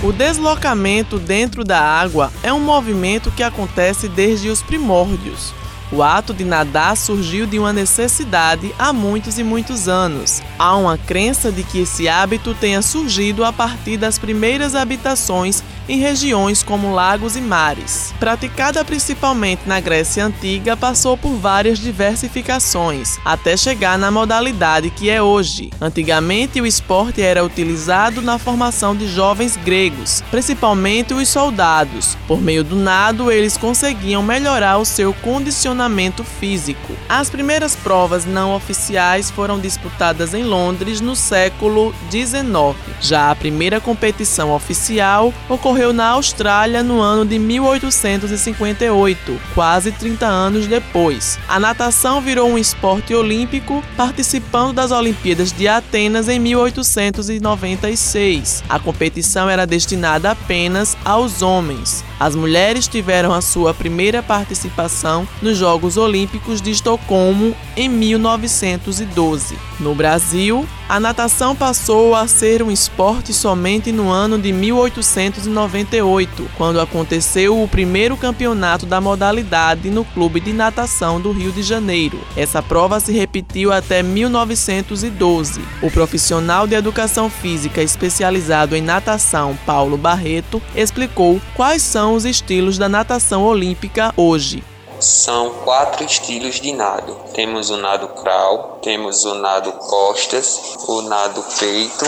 O deslocamento dentro da água é um movimento que acontece desde os primórdios. O ato de nadar surgiu de uma necessidade há muitos e muitos anos. Há uma crença de que esse hábito tenha surgido a partir das primeiras habitações em regiões como lagos e mares. Praticada principalmente na Grécia Antiga, passou por várias diversificações, até chegar na modalidade que é hoje. Antigamente, o esporte era utilizado na formação de jovens gregos, principalmente os soldados. Por meio do nado, eles conseguiam melhorar o seu condicionamento físico. As primeiras provas não oficiais foram disputadas em Londres no século XIX. Já a primeira competição oficial ocorreu ocorreu na Austrália no ano de 1858, quase 30 anos depois. A natação virou um esporte olímpico, participando das Olimpíadas de Atenas em 1896. A competição era destinada apenas aos homens. As mulheres tiveram a sua primeira participação nos Jogos Olímpicos de Estocolmo em 1912. No Brasil, a natação passou a ser um esporte somente no ano de 1898, quando aconteceu o primeiro campeonato da modalidade no Clube de Natação do Rio de Janeiro. Essa prova se repetiu até 1912. O profissional de educação física especializado em natação, Paulo Barreto, explicou quais são os estilos da natação olímpica hoje. São quatro estilos de nado. Temos o nado crawl, temos o nado costas, o nado peito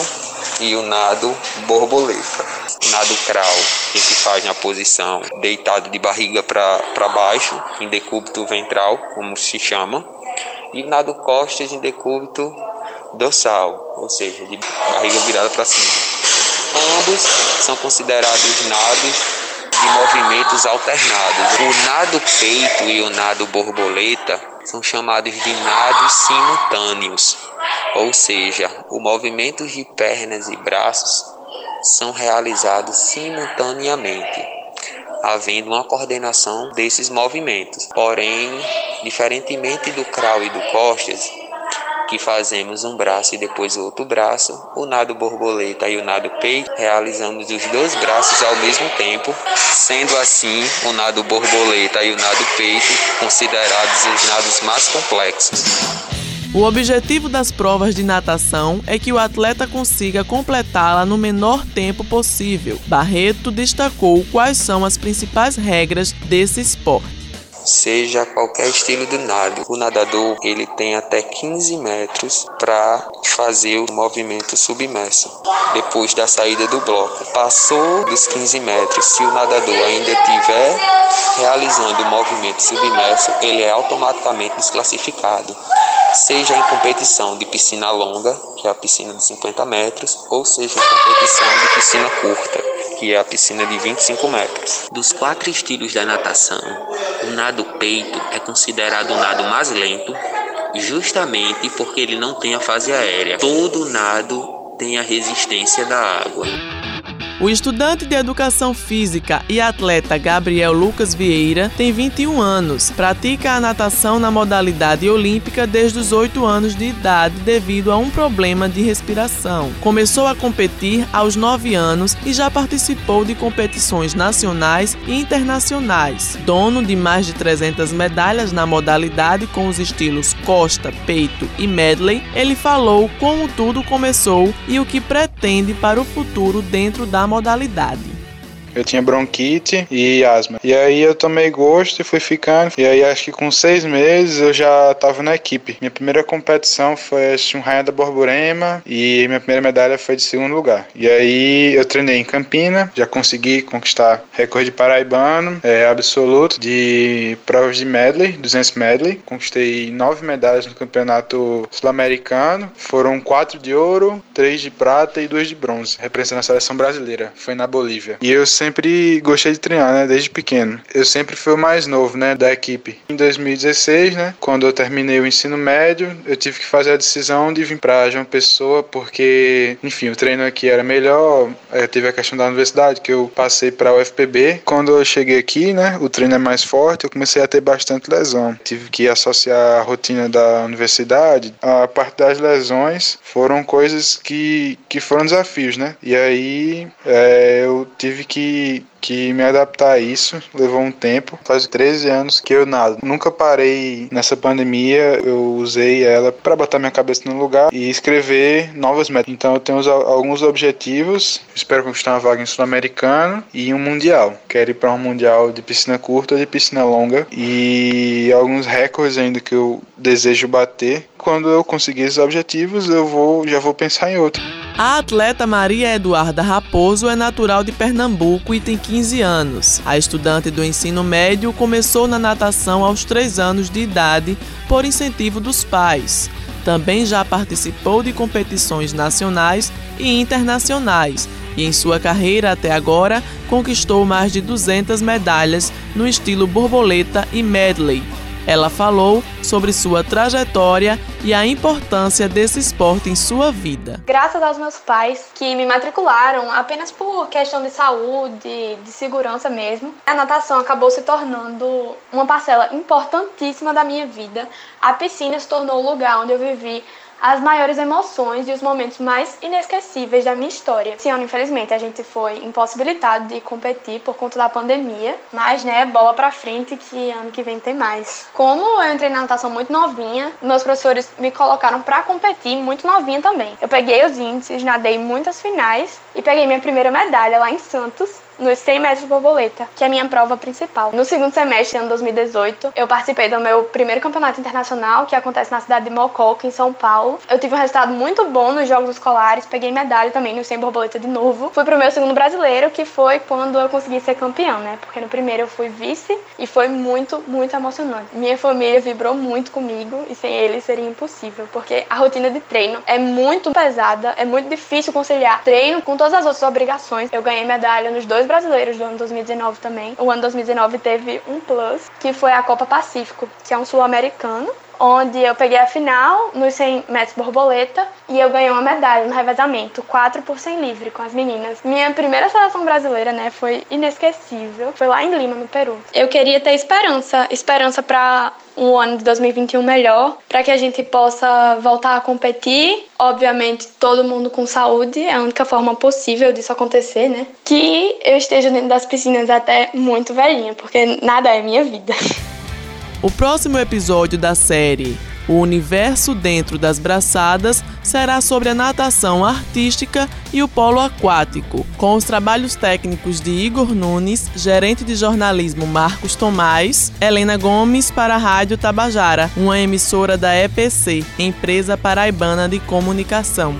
e o nado borboleta. nado crawl, que se faz na posição deitado de barriga para baixo, em decúbito ventral, como se chama. E nado costas em decúbito dorsal, ou seja, de barriga virada para cima. Ambos são considerados nados de movimentos alternados. O nado peito e o nado borboleta são chamados de nados simultâneos, ou seja, os movimentos de pernas e braços são realizados simultaneamente, havendo uma coordenação desses movimentos. Porém, diferentemente do crawl e do costas, que fazemos um braço e depois o outro braço, o nado borboleta e o nado peito, realizamos os dois braços ao mesmo tempo, sendo assim o nado borboleta e o nado peito considerados os nados mais complexos. O objetivo das provas de natação é que o atleta consiga completá-la no menor tempo possível. Barreto destacou quais são as principais regras desse esporte seja qualquer estilo de nado. O nadador ele tem até 15 metros para fazer o movimento submerso depois da saída do bloco. Passou dos 15 metros, se o nadador ainda estiver realizando o movimento submerso, ele é automaticamente desclassificado. Seja em competição de piscina longa, que é a piscina de 50 metros, ou seja em competição de piscina curta, que é a piscina de 25 metros. Dos quatro estilos da natação, o nado peito é considerado o nado mais lento, justamente porque ele não tem a fase aérea. Todo nado tem a resistência da água. O estudante de educação física e atleta Gabriel Lucas Vieira tem 21 anos, pratica a natação na modalidade olímpica desde os 8 anos de idade devido a um problema de respiração. Começou a competir aos 9 anos e já participou de competições nacionais e internacionais. Dono de mais de 300 medalhas na modalidade com os estilos costa, peito e medley, ele falou como tudo começou e o que pretende para o futuro dentro da modalidade. Eu tinha bronquite e asma. E aí eu tomei gosto e fui ficando. E aí acho que com seis meses eu já tava na equipe. Minha primeira competição foi um Rainha da Borborema e minha primeira medalha foi de segundo lugar. E aí eu treinei em Campina, já consegui conquistar recorde paraibano é, absoluto de provas de medley, 200 medley. Conquistei nove medalhas no campeonato sul-americano. Foram quatro de ouro, três de prata e duas de bronze, representando a seleção brasileira. Foi na Bolívia. E eu sempre gostei de treinar, né, desde pequeno. Eu sempre fui o mais novo, né, da equipe. Em 2016, né, quando eu terminei o ensino médio, eu tive que fazer a decisão de vir para João Pessoa porque, enfim, o treino aqui era melhor. Eu tive a questão da universidade que eu passei para o UFPB. Quando eu cheguei aqui, né, o treino é mais forte, eu comecei a ter bastante lesão. Tive que associar a rotina da universidade. A parte das lesões foram coisas que, que foram desafios, né? E aí é, eu tive que que me adaptar a isso. Levou um tempo. Faz 13 anos que eu nado. Nunca parei nessa pandemia. Eu usei ela para botar minha cabeça no lugar e escrever novas metas. Então eu tenho alguns objetivos. Espero conquistar uma vaga em sul-americano e um mundial. Quero ir para um mundial de piscina curta, de piscina longa e alguns recordes ainda que eu desejo bater. Quando eu conseguir esses objetivos, eu vou já vou pensar em outro. A atleta Maria Eduarda Raposo é natural de Pernambuco e tem 15 anos. A estudante do ensino médio começou na natação aos 3 anos de idade por incentivo dos pais. Também já participou de competições nacionais e internacionais e em sua carreira até agora conquistou mais de 200 medalhas no estilo borboleta e medley ela falou sobre sua trajetória e a importância desse esporte em sua vida. Graças aos meus pais que me matricularam apenas por questão de saúde, de segurança mesmo, a natação acabou se tornando uma parcela importantíssima da minha vida. A piscina se tornou o lugar onde eu vivi as maiores emoções e os momentos mais inesquecíveis da minha história. Esse ano, infelizmente, a gente foi impossibilitado de competir por conta da pandemia, mas, né, bola pra frente que ano que vem tem mais. Como eu entrei na natação muito novinha, meus professores me colocaram para competir muito novinha também. Eu peguei os índices, nadei muitas finais e peguei minha primeira medalha lá em Santos nos 100 metros de borboleta, que é a minha prova principal. No segundo semestre, ano 2018, eu participei do meu primeiro campeonato internacional, que acontece na cidade de Mococa, em São Paulo. Eu tive um resultado muito bom nos jogos escolares, peguei medalha também no 100 borboleta de novo. Fui pro meu segundo brasileiro, que foi quando eu consegui ser campeã, né? Porque no primeiro eu fui vice e foi muito, muito emocionante. Minha família vibrou muito comigo e sem eles seria impossível, porque a rotina de treino é muito pesada, é muito difícil conciliar treino com todas as outras obrigações. Eu ganhei medalha nos dois brasileiros do ano 2019 também. O ano 2019 teve um plus, que foi a Copa Pacífico, que é um sul-americano, onde eu peguei a final nos 100 metros borboleta e eu ganhei uma medalha no revezamento, 4 por 100 livre com as meninas. Minha primeira seleção brasileira, né, foi inesquecível. Foi lá em Lima, no Peru. Eu queria ter esperança, esperança para um ano de 2021 melhor, para que a gente possa voltar a competir. Obviamente, todo mundo com saúde, é a única forma possível disso acontecer, né? Que eu esteja dentro das piscinas até muito velhinha, porque nada é minha vida. O próximo episódio da série O Universo Dentro das Braçadas será sobre a natação artística e o polo aquático, com os trabalhos técnicos de Igor Nunes, gerente de jornalismo Marcos Tomás, Helena Gomes para a Rádio Tabajara, uma emissora da EPC, Empresa Paraibana de Comunicação.